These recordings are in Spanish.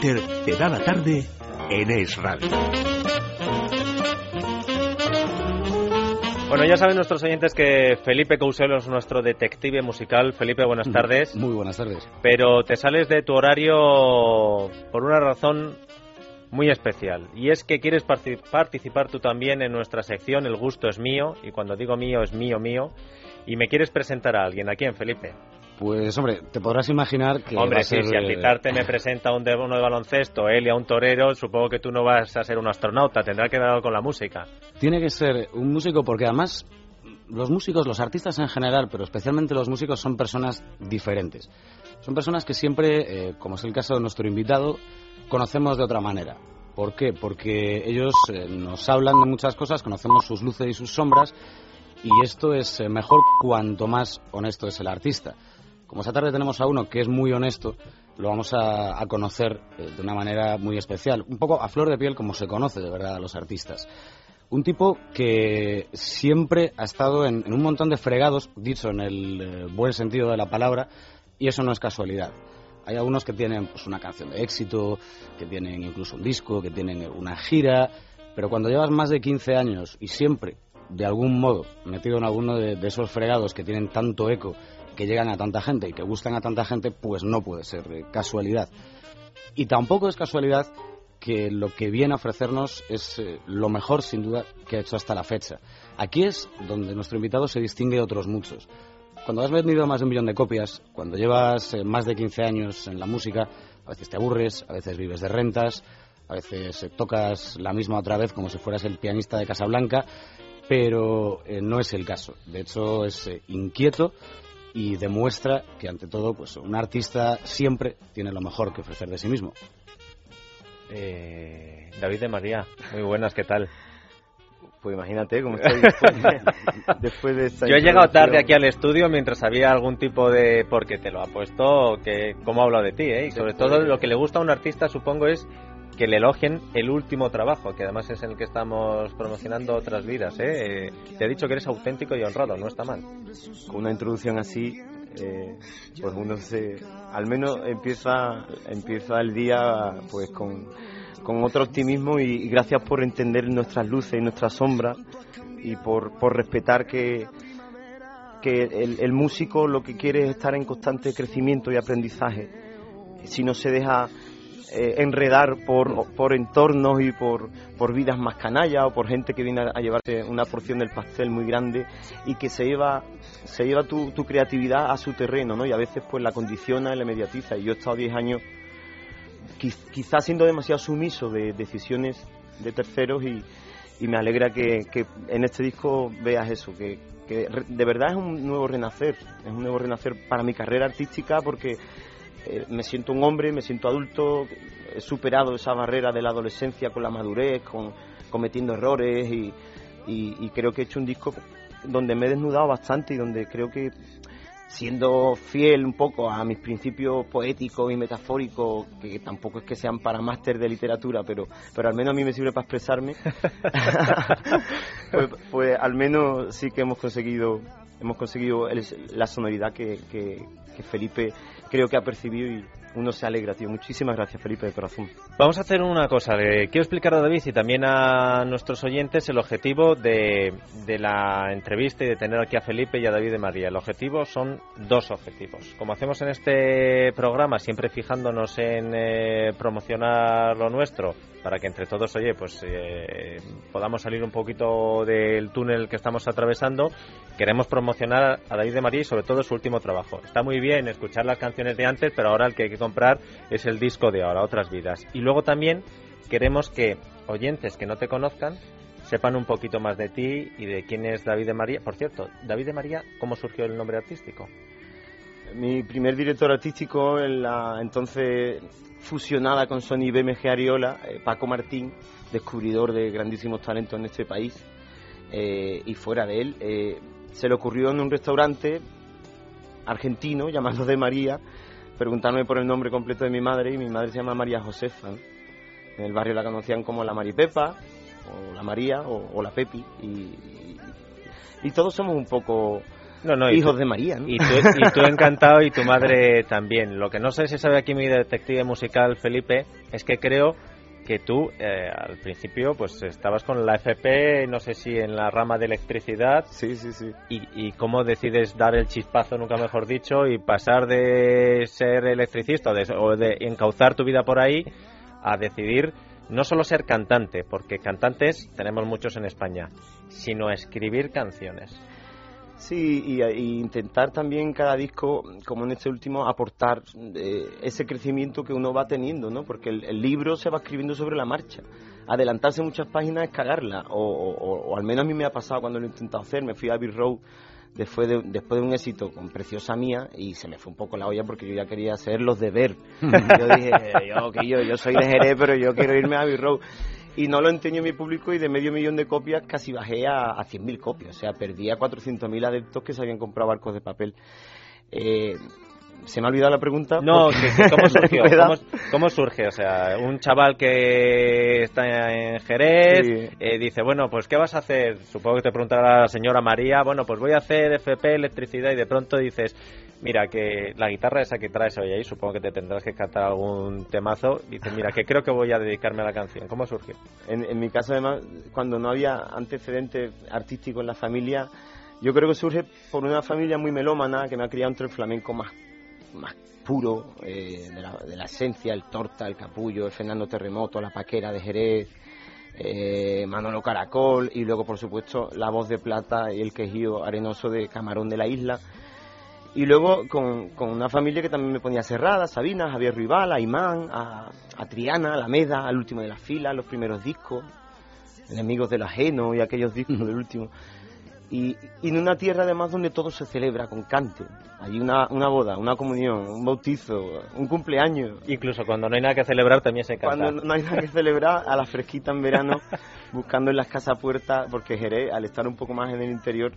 Te da la tarde en Es Radio. Bueno, ya saben nuestros oyentes que Felipe Couselo es nuestro detective musical. Felipe, buenas tardes. Muy buenas tardes. Pero te sales de tu horario por una razón muy especial. Y es que quieres participar tú también en nuestra sección El gusto es mío. Y cuando digo mío, es mío, mío. Y me quieres presentar a alguien. ¿A quién, Felipe? Pues hombre, te podrás imaginar que. Hombre, sí, si al eh, quitarte me presenta un de, uno de baloncesto, él y a un torero, supongo que tú no vas a ser un astronauta, tendrá que ver con la música. Tiene que ser un músico porque además los músicos, los artistas en general, pero especialmente los músicos, son personas diferentes. Son personas que siempre, eh, como es el caso de nuestro invitado, conocemos de otra manera. ¿Por qué? Porque ellos eh, nos hablan de muchas cosas, conocemos sus luces y sus sombras, y esto es mejor cuanto más honesto es el artista. Como esta tarde tenemos a uno que es muy honesto, lo vamos a, conocer eh, de una manera muy especial, un poco a flor de piel como se conoce de verdad a los artistas. Un tipo que siempre ha estado en, un montón de fregados, dicho en el eh, buen sentido de la palabra, y eso no es casualidad. Hay algunos que tienen pues, una canción de éxito, que tienen incluso un disco, que tienen una gira, pero cuando llevas más de 15 años y siempre, de algún modo, metido en alguno de esos fregados que tienen tanto eco que llegan a tanta gente y que gustan a tanta gente, pues no puede ser casualidad. Y tampoco es casualidad que lo que viene a ofrecernos es eh, lo mejor, sin duda, que ha hecho hasta la fecha. Aquí es donde nuestro invitado se distingue de otros muchos. Cuando has vendido más de un millón de copias, cuando llevas eh, más de 15 años en la música, a veces te aburres, a veces vives de rentas, a veces eh, tocas la misma otra vez como si fueras el pianista de Casablanca, pero no es el caso. De hecho, es inquieto, y demuestra que ante todo pues un artista siempre tiene lo mejor que ofrecer de sí mismo. Eh, David de María, muy buenas, ¿qué tal? Pues imagínate cómo estoy después de, esta Yo he llegado tarde aquí al estudio mientras había algún tipo de... porque te lo ha puesto, que cómo hablo de ti, ¿eh? Y sobre todo lo que le gusta a un artista supongo es que le elogien el último trabajo, que además es el que estamos promocionando otras vidas. ¿eh? Te he dicho que eres auténtico y honrado, no está mal. Con una introducción así, eh, pues uno se, al menos empieza, empieza el día pues con, con otro optimismo y, gracias por entender nuestras luces y nuestras sombras y por, por respetar que, que el músico lo que quiere es estar en constante crecimiento y aprendizaje. Si no se deja eh, enredar por, por entornos y por, por vidas más canallas o por gente que viene a, llevarse una porción del pastel muy grande y que se lleva, se lleva tu, tu creatividad a su terreno, ¿no? Y a veces pues la condiciona y la mediatiza. Y yo he estado 10 años quizás siendo demasiado sumiso de decisiones de terceros y, y me alegra que, que, en este disco veas eso, que, que de verdad es un nuevo renacer, es un nuevo renacer para mi carrera artística porque eh, me siento un hombre, me siento adulto, he superado esa barrera de la adolescencia con la madurez, con cometiendo errores y, creo que he hecho un disco donde me he desnudado bastante y donde creo que siendo fiel un poco a mis principios poéticos y metafóricos, que tampoco es que sean para máster de literatura, pero, pero al menos a mí me sirve para expresarme, pues, pues, al menos sí que hemos conseguido hemos conseguido la sonoridad que, que, que Felipe creo que ha percibido y uno se alegra, tío. Muchísimas gracias, Felipe, de corazón. Vamos a hacer una cosa. quiero explicar a David y también a nuestros oyentes el objetivo de, de, la entrevista y de tener aquí a Felipe y a David de María. El objetivo son dos objetivos. Como hacemos en este programa, siempre fijándonos en eh, promocionar lo nuestro, para que entre todos, oye, pues eh, podamos salir un poquito del túnel que estamos atravesando, queremos promocionar a David de María y sobre todo su último trabajo. Está muy bien escuchar las canciones de antes, pero ahora el que hay que comprar es el disco de ahora, Otras Vidas. Y luego también queremos que oyentes que no te conozcan sepan un poquito más de ti y de quién es David de María. Por cierto, David de María, ¿cómo surgió el nombre artístico? Mi primer director artístico en la entonces fusionada con Sony BMG Ariola, eh, Paco Martín, descubridor de grandísimos talentos en este país eh, y fuera de él, eh, se le ocurrió en un restaurante argentino llamado de María preguntarme por el nombre completo de mi madre y mi madre se llama María Josefa. En el barrio la conocían como la Maripepa, o la María, o, la Pepi. Y, y, todos somos un poco hijos de María. Y, tú, encantado y tu madre también. Lo que no sé si sabe aquí mi detective musical, Felipe, es que creo que tú eh, al principio pues estabas con la FP, no sé si en la rama de electricidad. Sí, sí, sí. Y, cómo decides dar el chispazo, nunca mejor dicho, y pasar de ser electricista o de, encauzar tu vida por ahí a decidir no solo ser cantante, porque cantantes tenemos muchos en España, sino escribir canciones. Sí, y, intentar también cada disco, como en este último, aportar eh, ese crecimiento que uno va teniendo, ¿no? Porque el, libro se va escribiendo sobre la marcha. Adelantarse muchas páginas es cagarla, o, al menos a mí me ha pasado cuando lo he intentado hacer. Me fui a Abbey Road después de, después de un éxito con Preciosa Mía y se me fue un poco la olla porque yo ya quería hacer los de ver. yo dije, yo, yo, yo soy de Jerez, pero yo quiero irme a Abbey Road y no lo enseño en mi público y de medio millón de copias casi bajé a, a 100.000 copias. O sea, perdí a 400.000 adeptos que se habían comprado barcos de papel. Eh, se me ha olvidado la pregunta. No, ¿cómo surgió? ¿Cómo, surge? O sea, un chaval que está en Jerez eh, dice, bueno, pues ¿qué vas a hacer? Supongo que te preguntará la señora María, bueno, pues voy a hacer FP, electricidad, y de pronto dices, mira, que la guitarra esa que traes hoy ahí, supongo que te tendrás que cantar algún temazo, dices, mira, que creo que voy a dedicarme a la canción. ¿Cómo surgió? En, en mi caso, además, cuando no había antecedente artístico en la familia, yo creo que surge por una familia muy melómana que me ha criado entre el flamenco más más puro eh, de, la, esencia, el torta, el capullo, el Fernando Terremoto, la paquera de Jerez, eh, Manolo Caracol y luego por supuesto la voz de plata y el quejío arenoso de Camarón de la Isla. Y luego con, una familia que también me ponía cerrada, Sabina, Javier Rival, a Imán, a, a Triana, a Alameda, al último de la fila, los primeros discos, Enemigos del Ajeno y aquellos discos del último. Y, en una tierra además donde todo se celebra con cante. Hay una, una boda, una comunión, un bautizo, un cumpleaños. Incluso cuando no hay nada que celebrar también se canta. Cuando no hay nada que celebrar, a la fresquita en verano, buscando en las casas puertas, porque Jerez, al estar un poco más en el interior,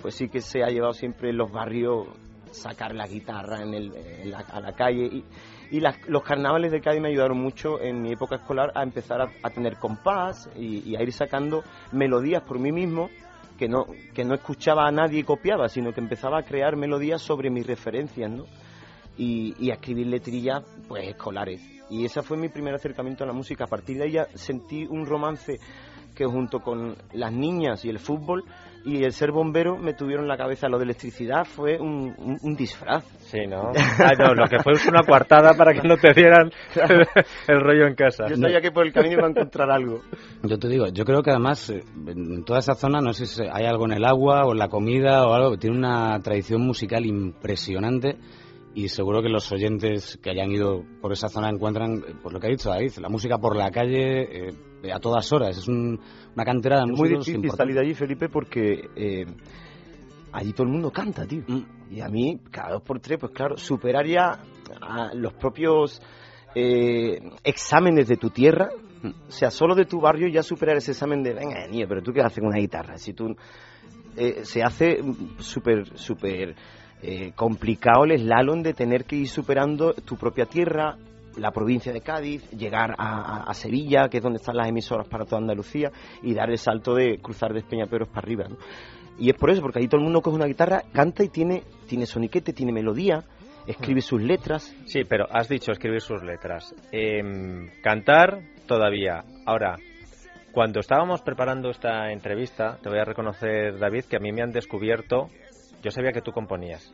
pues sí que se ha llevado siempre en los barrios sacar la guitarra en el, a la calle. Y, y los carnavales de Cádiz me ayudaron mucho en mi época escolar a empezar a, tener compás y, y a ir sacando melodías por mí mismo que no, que no escuchaba a nadie y copiaba, sino que empezaba a crear melodías sobre mis referencias, ¿no? Y, y a escribir letrillas, pues, escolares. Y ese fue mi primer acercamiento a la música. A partir de ahí sentí un romance que junto con las niñas y el fútbol y el ser bombero me tuvieron la cabeza. Lo de electricidad fue un, disfraz. Sí, ¿no? Ah, no, lo que fue una coartada para que no te dieran el, rollo en casa. Yo sabía que por el camino iba a encontrar algo. Yo te digo, yo creo que además eh, en toda esa zona, no sé si hay algo en el agua o en la comida o algo, tiene una tradición musical impresionante y seguro que los oyentes que hayan ido por esa zona encuentran, eh, por lo que ha dicho David, la música por la calle eh, a todas horas. Es una cantera de música. Muy difícil salir de allí, Felipe, porque eh, allí todo el mundo canta, tío. Mm. Y a mí, cada dos por tres, pues claro, superar ya a los propios exámenes de tu tierra, mm. o sea, solo de tu barrio, ya superar ese examen de, venga, niño, pero tú qué haces con una guitarra. Si tú. se hace súper, súper eh, complicado el slalom de tener que ir superando tu propia tierra, la provincia de Cádiz, llegar a, Sevilla, que es donde están las emisoras para toda Andalucía, y dar el salto de cruzar de Espeñaperos para arriba. Y es por eso, porque ahí todo el mundo coge una guitarra, canta y tiene, tiene soniquete, tiene melodía, escribe sus letras. Sí, pero has dicho escribir sus letras. Em, cantar todavía. Ahora, cuando estábamos preparando esta entrevista, te voy a reconocer, David, que a mí me han descubierto yo sabía que tú componías,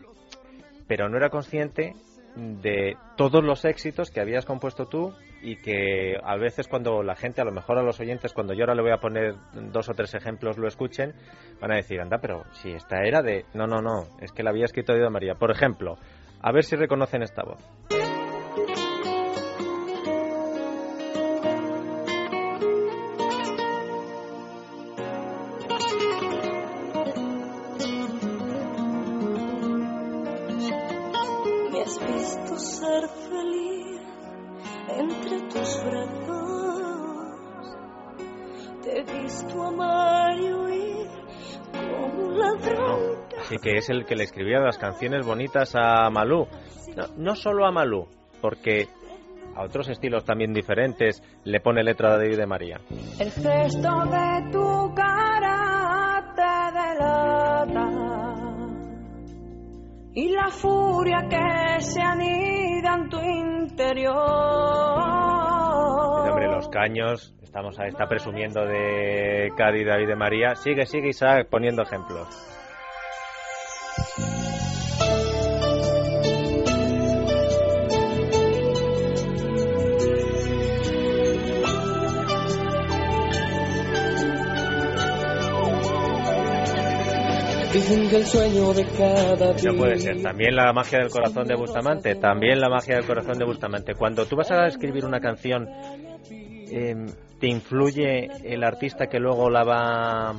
pero no era consciente de todos los éxitos que habías compuesto tú y que a veces cuando la gente, a lo mejor a los oyentes, cuando yo ahora le voy a poner dos o tres ejemplos, lo escuchen, van a decir, anda, pero si esta era de... No, no, no, es que la había escrito de María. Por ejemplo, a ver si reconocen esta voz. Que es el que le escribía las canciones bonitas a Malú. No, solo a Malú, porque a otros estilos también diferentes le pone letra de David de María. El gesto de tu cara te delata y la furia que se anida en tu interior. hombre, los caños, estamos está presumiendo de Cádiz, David de María. Sigue, sigue Isaac poniendo ejemplos. El sueño de cada día. No puede ser. También la magia del corazón de Bustamante. También la magia del corazón de Bustamante. Cuando tú vas a escribir una canción, eh, ¿te influye el artista que luego la va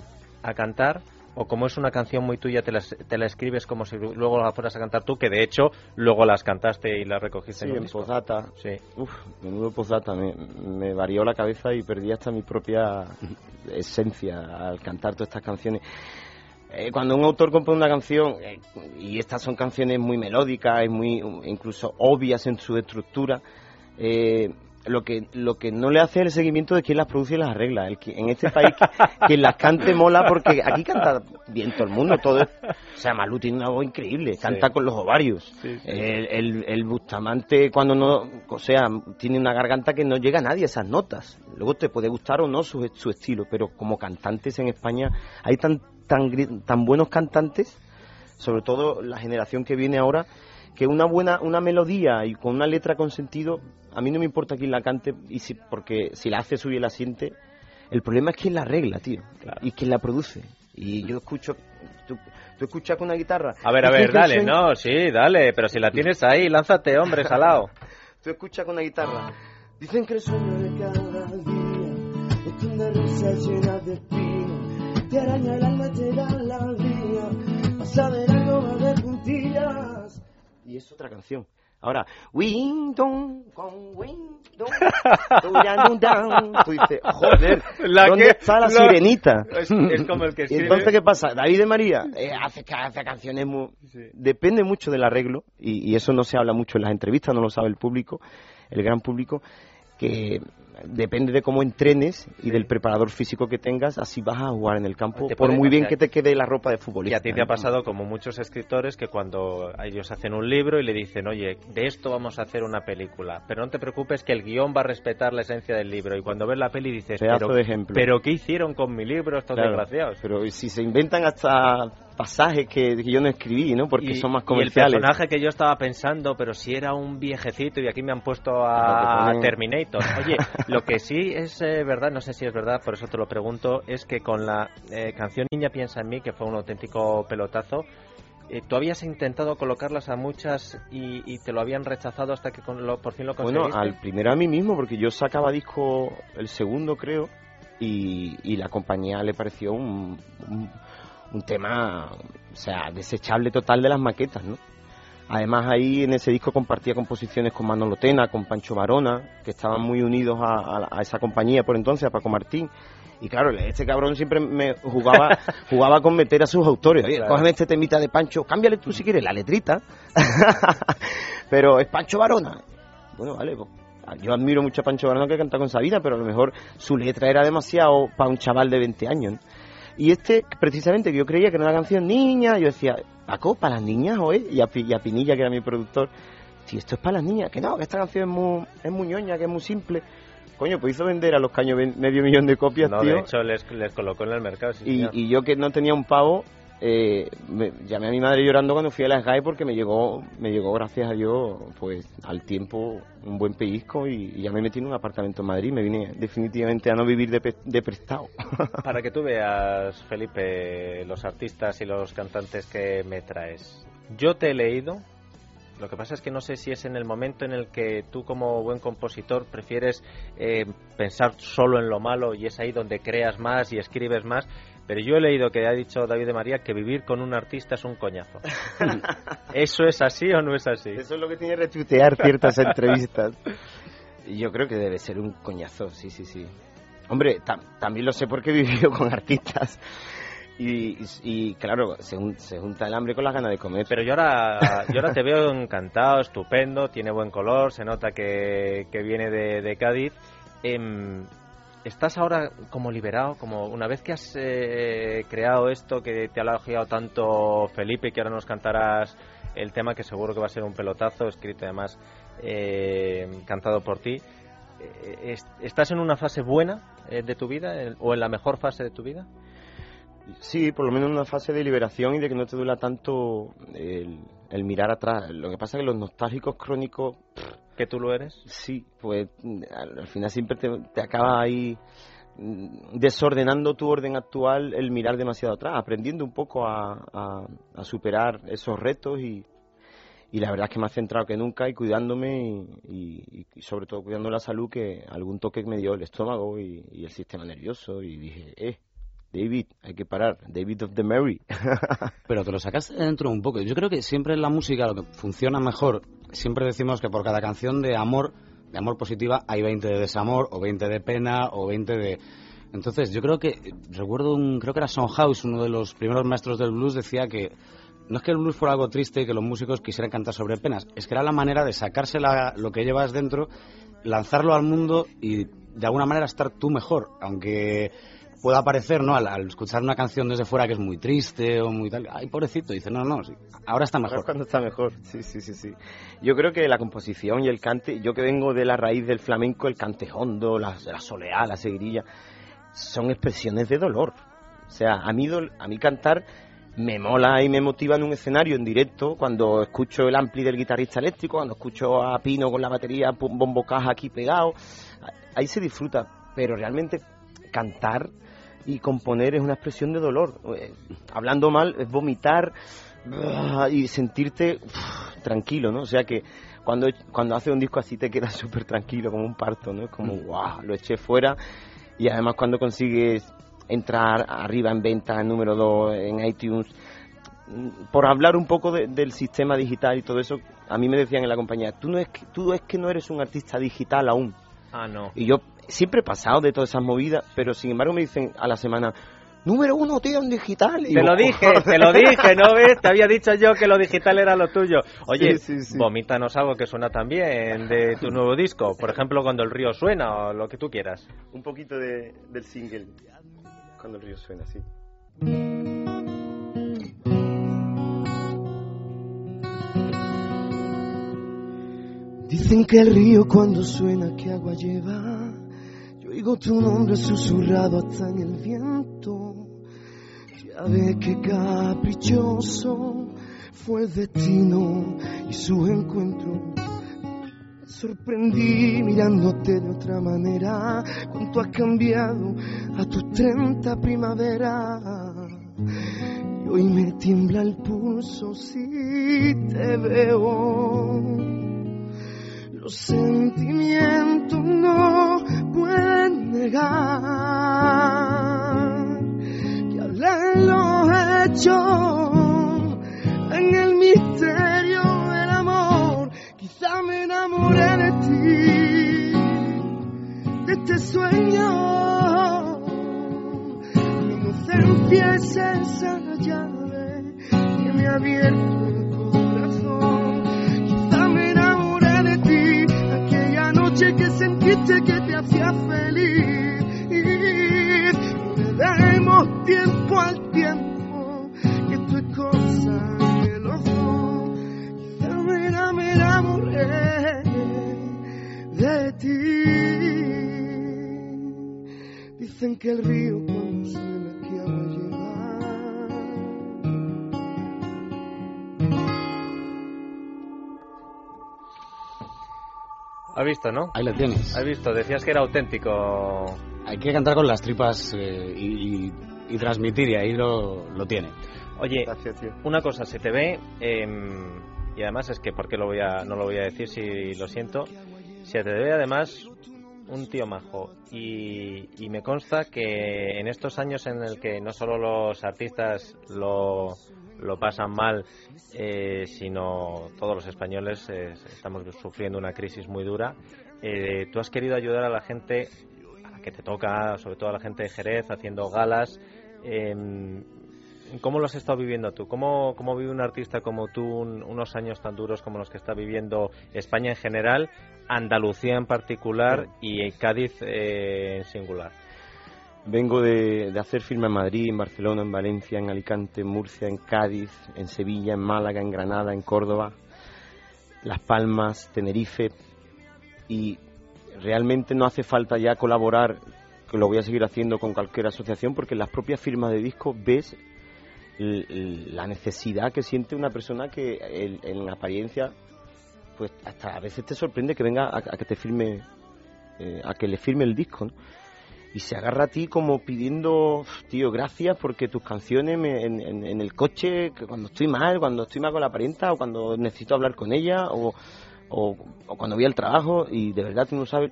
a cantar? ¿O como es una canción muy tuya, te la, te la escribes como si luego la fueras a cantar tú? Que de hecho luego las cantaste y las recogiste Sí, en un en disco. posdata. Sí. Uf, menudo posdata. Me, me varió la cabeza y perdí hasta mi propia esencia al cantar todas estas canciones. Eh, cuando un autor compone una canción, eh, y estas son canciones muy melódicas, y muy incluso obvias en su estructura, eh, lo que lo que no le hace el seguimiento de quién las produce y las arregla. El que- en este país, quien las cante mola, porque aquí canta bien todo el mundo, todo es- O sea, Malú tiene una voz increíble, canta con los ovarios. Sí, sí. El, el, el Bustamante, cuando no, o sea, tiene una garganta que no llega a nadie a esas notas. Luego te puede gustar o no su, su estilo, pero como cantantes en España hay tan, tan, tan buenos cantantes, sobre todo la generación que viene ahora, que una buena, una melodía y con una letra con sentido, a mí no me importa quién la cante, y si, porque si la hace suya y la siente, el problema es quién la arregla, tío, y quién la produce. Y yo escucho, tú, tú escuchas con una guitarra. A ver, a ver, dale, no, sí, dale, pero si la tienes ahí, lánzate, hombre, salao. Tú escuchas con la guitarra. Dicen que el sueño de cada día es una risa llena de espinas. Te araña el alma, te da la vida. Vas a ver algo más de puntillas. Y es otra canción. Ahora, Windon con Windon. Tú dices, joder, La ¿dónde que- está la la- sirenita? Es- es como el que escribe- entonces, ¿qué pasa? David de María eh, hace, hace canciones muy... Depende mucho del arreglo, y, y eso no se habla mucho en las entrevistas, no lo sabe el público, el gran público, que depende de cómo entrenes y del preparador físico que tengas, así vas a jugar en el campo, por muy bien que te quede la ropa de Y futbolista. a ti te ha pasado como muchos escritores que cuando ellos hacen un libro y le dicen, oye, de esto vamos a hacer una película, pero no te preocupes que el guion va a respetar la esencia del libro. Y cuando ves la peli dices, Pedazo pero, de ejemplo. pero ¿qué hicieron con mi libro estos Claro, desgraciados? Pero si se inventan hasta pasajes que, que yo no escribí, ¿no? Porque y, son más y el comerciales. personaje que yo estaba pensando, pero si era un viejecito y aquí me han puesto a Terminator. Oye, lo que sí es eh, verdad, no sé si es verdad, por eso te lo pregunto, es que con la eh, canción Niña piensa en mí, que fue un auténtico pelotazo, eh, tú habías intentado colocarlas a muchas y, y te lo habían rechazado hasta que con lo- por fin lo Bueno, conseguiste. al primero a mí mismo, porque yo sacaba disco el segundo, creo, y, y la compañía le pareció un, un, un tema, o sea, desechable total de las maquetas, ¿no? Además ahí en ese disco compartía composiciones con Manolo Tena, con Pancho Varona, que estaban muy unidos a, a- a esa compañía por entonces, a Paco Martín. Y claro, este cabrón siempre me jugaba, jugaba con meter a sus autores. Oye, Claro. cógeme este temita de Pancho, cámbiale tú si quieres la letrita. pero es Pancho Varona. Bueno, vale, pues, yo admiro mucho a Pancho Varona que canta con Sabina, pero a lo mejor su letra era demasiado para un chaval de 20 años. ¿no? Y este, precisamente, que yo creía que era una canción niña, yo decía, Paco, para las niñas, hoy y a, y a Pinilla, que era mi productor, si esto es para las niñas, que no, que esta canción es muy, es muy ñoña, que es muy simple. Coño, pues hizo vender a los caños medio millón de copias, no, tío. de hecho les, les colocó en el mercado. sí, y, y yo que no tenía un pavo, eh, me- llamé a mi madre llorando cuando fui a la SGAE porque me llegó, me llegó gracias a Dios, pues al tiempo un buen pellizco y, ya me metí en un apartamento en Madrid. Me vine definitivamente a no vivir de, de prestado. Para que tú veas, Felipe, los artistas y los cantantes que me traes. Yo te he leído. Lo que pasa es que no sé si es en el momento en el que tú como buen compositor prefieres eh, pensar solo en lo malo y es ahí donde creas más y escribes más. Pero yo he leído que ha dicho David de María que vivir con un artista es un coñazo. ¿Eso es así o no es así? Eso es lo que tiene que retuitear ciertas entrevistas. Yo creo que debe ser un coñazo, sí, sí, sí. Hombre, tam- también lo sé porque he vivido con artistas. Y, y- y, claro, se, jun- se junta el hambre con las ganas de comer. Pero yo ahora, yo ahora te veo encantado, estupendo, tiene buen color, se nota que, que viene de, de Cádiz. Em, ¿Estás ahora como liberado? Como una vez que has eh, creado esto, que te ha elogiado tanto Felipe, que ahora nos cantarás el tema que seguro que va a ser un pelotazo, escrito además, eh, cantado por ti. Eh, ¿Estás en una fase buena de tu vida o en la mejor fase de tu vida? Sí, por lo menos en una fase de liberación y de que no te duela tanto el, mirar atrás. Lo que pasa es que los nostálgicos crónicos... ¿Que tú lo eres? Sí, pues al, final siempre te, te acaba ahí mm, desordenando tu orden actual el mirar demasiado atrás, aprendiendo un poco a, a, superar esos retos y, y, la verdad es que ha centrado que nunca y cuidándome y, y, sobre todo cuidando la salud que algún toque me dio el estómago y, y el sistema nervioso y dije, eh, David, hay que parar, David of the Mary. Pero te lo sacaste dentro un poco. Yo creo que siempre en la música lo que funciona mejor, siempre decimos que por cada canción de amor, de amor positiva, hay 20 de desamor, o 20 de pena, o 20 de... Entonces, yo creo que, recuerdo un, creo que era Son House, uno de los primeros maestros del blues, decía que no es que el blues fuera algo triste y que los músicos quisieran cantar sobre penas, es que era la manera de sacarse lo que llevas dentro, lanzarlo al mundo y de alguna manera estar tú mejor, aunque pueda parecer, ¿no? Al, escuchar una canción desde fuera que es muy triste o muy tal, ay, pobrecito, dice, no, no, ahora está mejor. Ahora cuando está mejor, sí, sí, sí, sí. Yo creo que la composición y el cante, yo que vengo de la raíz del flamenco, el cante hondo, la, la soleá, la seguirilla, son expresiones de dolor. O sea, a mí, a mí cantar me mola y me motiva en un escenario en directo cuando escucho el ampli del guitarrista eléctrico, cuando escucho a Pino con la batería, bombo caja aquí pegado, ahí se disfruta, pero realmente cantar y componer es una expresión de dolor. Eh, hablando mal es vomitar ah, y sentirte tranquilo, ¿no? O sea que cuando, cuando haces un disco así te quedas súper tranquilo, como un parto, ¿no? Es como, wow, mm. lo eché fuera. Y además cuando consigues entrar arriba en venta, en número 2, en iTunes, mm, por hablar un poco del sistema digital y todo eso, a mí me decían en la compañía, tú, no es que, tú es que no eres un artista digital aún. Ah, no. Y yo siempre he pasado de todas esas movidas, pero sin embargo me dicen a la semana, número uno, tío, en digital. te lo dije, te lo dije, ¿no ves? Te había dicho yo que lo digital era lo tuyo. Oye, vomítanos algo que suena también de tu nuevo disco. Por ejemplo, cuando el río suena o lo que tú quieras. Un poquito de, del single. Cuando el río suena, sí. Dicen que el río cuando suena, que agua lleva? Oigo tu nombre susurrado hasta en el viento. Ya ve que caprichoso fue el destino y su encuentro. Sorprendí mirándote de otra manera. Cuánto has cambiado a tus 30 primavera. Y hoy me tiembla el pulso si te veo los sentimientos no pueden que hablan los hechos en el misterio del amor. Quizá me enamoré de ti, de este sueño. Mi inocencia es esa llave que me ha abierto que sentiste que te hacía feliz. ¿Has visto, no? Ahí lo tienes. Has visto, decías que era auténtico. Hay que cantar con las tripas eh, y, transmitir, y ahí lo, lo tiene. Oye, una cosa, se te ve, em, y además es que, ¿por qué lo voy a, no lo voy a decir si lo siento? Se te ve además un tío majo y, y, me consta que en estos años en el que no solo los artistas lo, lo pasan mal, eh, sino todos los españoles eh, estamos sufriendo una crisis muy dura. Eh, tú has querido ayudar a la gente, a la que te toca, sobre todo a la gente de Jerez, haciendo galas. Em, ¿Cómo lo has estado viviendo tú? ¿Cómo, cómo vive un artista como tú unos años tan duros como los que está viviendo España en general, Andalucía en particular y Cádiz en singular? Vengo de, de hacer firma en Madrid, en Barcelona, en Valencia, en Alicante, en Murcia, en Cádiz, en Sevilla, en Málaga, en Granada, en Córdoba, Las Palmas, Tenerife. Y realmente no hace falta ya colaborar, que lo voy a seguir haciendo con cualquier asociación, porque en las propias firmas de discos ves la necesidad que siente una persona que en, en apariencia, pues hasta a veces te sorprende que venga a, a que te firme, eh, a que le firme el disco. Y se agarra a ti como pidiendo, tío, gracias porque tus canciones me- en, en- en el coche, que cuando estoy mal, cuando estoy mal con la parienta o cuando necesito hablar con ella o, o, cuando voy al trabajo y de verdad tú no sabes.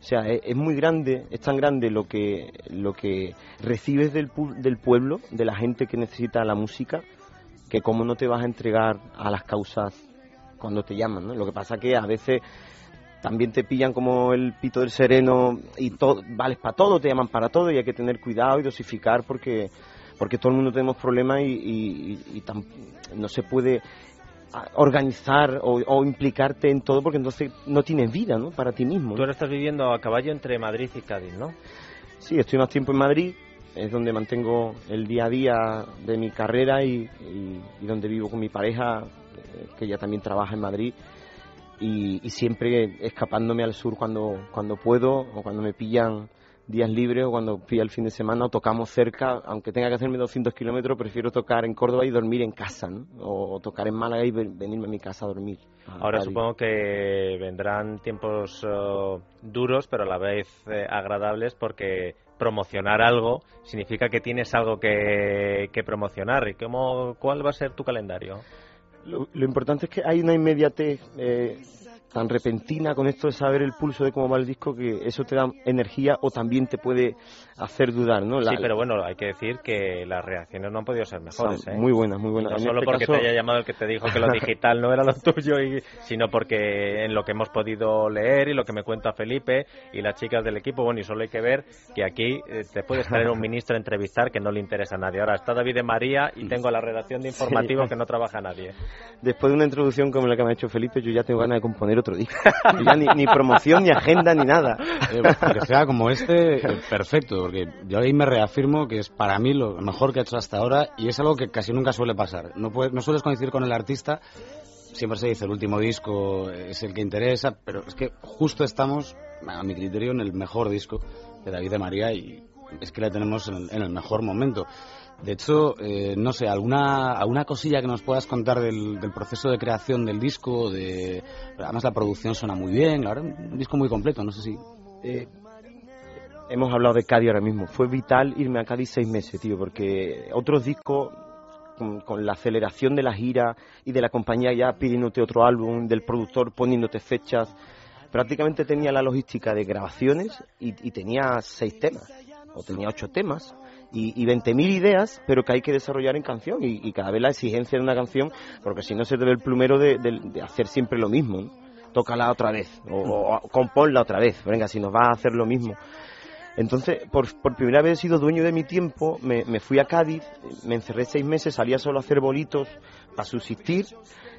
O sea, es, es muy grande, es tan grande lo que, lo que recibes del, pu- del pueblo, de la gente que necesita la música, que cómo no te vas a entregar a las causas cuando te llaman, ¿no? Lo que pasa que a veces también te pillan como el pito del sereno y todo, vales para todo, te llaman para todo y hay que tener cuidado y dosificar porque porque todo el mundo tenemos problemas y, y- y- y tam- no se puede organizar o, o implicarte en todo porque entonces no tienes vida ¿no? para ti mismo. Tú ahora estás viviendo a caballo entre Madrid y Cádiz, ¿no? Sí, estoy más tiempo en Madrid, es donde mantengo el día a día de mi carrera y, y- y donde vivo con mi pareja, eh, que ella también trabaja en Madrid, y, y siempre escapándome al sur cuando, cuando puedo, o cuando me pillan días libres, o cuando pilla el fin de semana, o tocamos cerca, aunque tenga que hacerme 200 kilómetros, prefiero tocar en Córdoba y dormir en casa, ¿no? o, o tocar en Málaga y ven- venirme a mi casa a dormir. a Ahora supongo que vendrán tiempos eh, duros, pero a la vez eh, agradables, porque promocionar algo significa que tienes algo que, que promocionar. ¿Y cómo, cuál va a ser tu calendario? Lo, lo importante es que hay una inmediatez eh, tan repentina con esto de saber el pulso de cómo va el disco que eso te da energía o también te puede hacer dudar, ¿no? La- sí, pero bueno, hay que decir que las reacciones no han podido ser mejores. ¿eh? muy buenas, muy buenas. No En solo este porque caso- te haya llamado el que te dijo que lo digital no era lo tuyo, y- sino porque en lo que hemos podido leer y lo que me cuenta Felipe y las chicas del equipo, bueno, y solo hay que ver que aquí eh, te puedes traer un ministro a entrevistar que no le interesa a nadie. Ahora está David de María y tengo la redacción de informativo que no trabaja nadie. Después de una introducción como la que me ha hecho Felipe, yo ya tengo ganas de componer otro ya ni, promoción, ni agenda, ni nada. Eh, que sea como este, perfecto, porque yo ahí me reafirmo que es para mí lo mejor que he hecho hasta ahora y es algo que casi nunca suele pasar. No, no sueles coincidir con el artista, siempre se dice el último disco es el que interesa, pero es que justo estamos, a mi criterio, en el mejor disco de David de María y es que le tenemos en el, mejor momento. De hecho, eh, no sé, alguna, alguna cosilla que nos puedas contar del, proceso de creación del disco, de además la producción suena muy bien, la un disco muy completo, no sé si Eh, hemos hablado de Cádiz ahora mismo. Fue vital irme a Cádiz seis meses, tío, porque otros discos, con, con la aceleración de la gira y de la compañía ya pidiéndote otro álbum, del productor poniéndote fechas, prácticamente tenía la logística de grabaciones y, y tenía seis temas, o tenía ocho temas. Y, y 20.000 ideas, pero que hay que desarrollar en canción. Y, cada vez la exigencia de una canción, porque si no se te ve el plumero de, hacer siempre lo mismo. ¿no? Tócala otra vez, o, o componla otra vez. Venga, si nos va a hacer lo mismo. Entonces, por, por primera vez he sido dueño de mi tiempo, me, fui a Cádiz, me encerré seis meses, salía solo a hacer bolitos para subsistir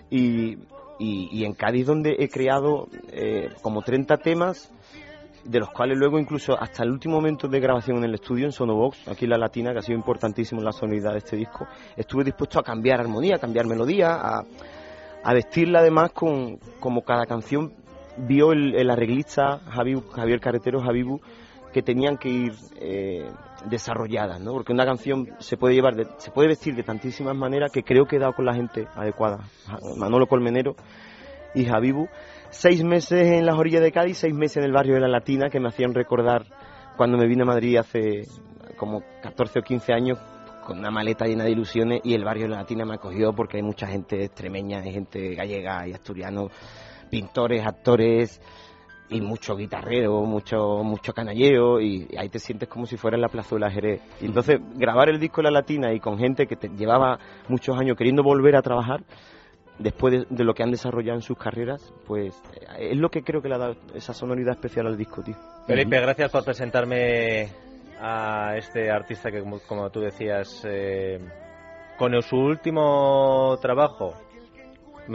y en Cádiz donde he creado eh, como 30 temas, de los cuales luego incluso hasta el último momento de grabación en el estudio, en Sonobox, aquí en La Latina, que ha sido importantísimo en la sonoridad de este disco, estuve dispuesto a cambiar armonía, a cambiar melodía, a, vestirla además con como cada canción vio el, arreglista Javi- Javier Carretero Javibu que tenían que ir eh, desarrolladas, ¿no? Porque una canción se puede llevar, de- se puede vestir de tantísimas maneras que creo que he dado con la gente adecuada. Manolo Colmenero y Javibu. Seis meses en las orillas de Cádiz, seis meses en el barrio de la Latina que me hacían recordar cuando me vine a Madrid hace como 14 o 15 años con una maleta llena de ilusiones y el barrio de la Latina me acogió porque hay mucha gente extremeña, hay gente gallega y asturiano, pintores, actores y mucho guitarrero, mucho mucho canalleo y ahí te sientes como si fuera en la plazuela de Jerez. Y entonces grabar el disco en la Latina y con gente que te llevaba muchos años queriendo volver a trabajar después de, de lo que han desarrollado en sus carreras, pues eh, es lo que creo que le ha dado esa sonoridad especial al disco, tío. Felipe, gracias por presentarme a este artista que, como, como tú decías, eh, con su último trabajo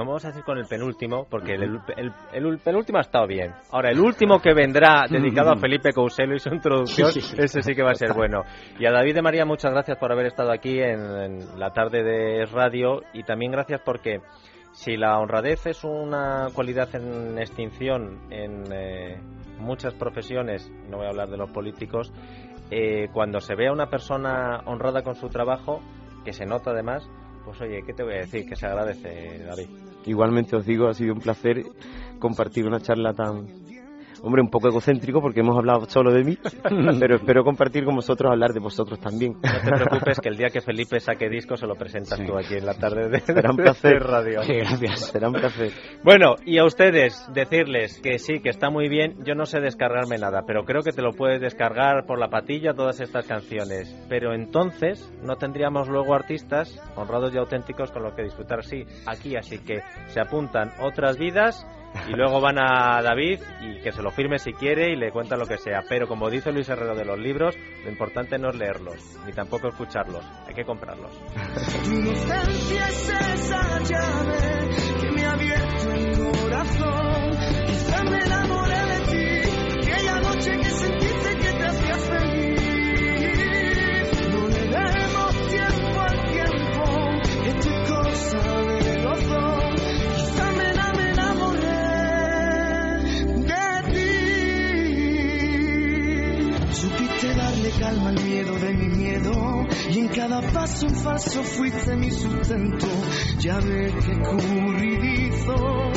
vamos a decir con el penúltimo, porque el, el, el, penúltimo ha estado bien. Ahora, el último que vendrá, dedicado a Felipe Couselo y su introducción, ese sí que va a ser bueno. Y a David de María, muchas gracias por haber estado aquí en, la tarde de radio y también gracias porque si la honradez es una cualidad en extinción en eh, muchas profesiones, no voy a hablar de los políticos, eh, cuando se ve a una persona honrada con su trabajo, que se nota además, pues oye, ¿qué te voy a decir? Que se agradece, David. Igualmente os digo, ha sido un placer compartir una charla tan, hombre, un poco egocéntrico porque hemos hablado solo de mí, pero espero compartir con vosotros, hablar de vosotros también. No te preocupes que el día que Felipe saque disco se lo presentas tú aquí en la tarde de, Será un placer. radio. gracias. Será un placer. Bueno, y a ustedes decirles que sí, que está muy bien. Yo no sé descargarme nada, pero creo que te lo puedes descargar por la patilla todas estas canciones. Pero entonces no tendríamos luego artistas honrados y auténticos con lo que disfrutar sí aquí, así que se apuntan otras vidas y luego van a David y que se lo firme si quiere y le cuenta lo que sea. Pero como dice Luis Herrero de los libros, lo importante no es leerlos, ni tampoco escucharlos, hay que comprarlos. falso fuiste mi sustento. Ya ves que curridizo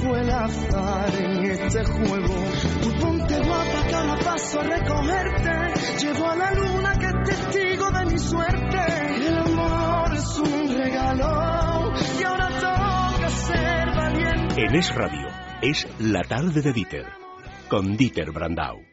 fue el azar en este juego. Tu ponte guapa cada paso a recogerte. Llevo a la luna que es testigo de mi suerte. El amor es un regalo y ahora toca ser valiente. En Es Radio es La Tarde de Dieter con Dieter Brandau.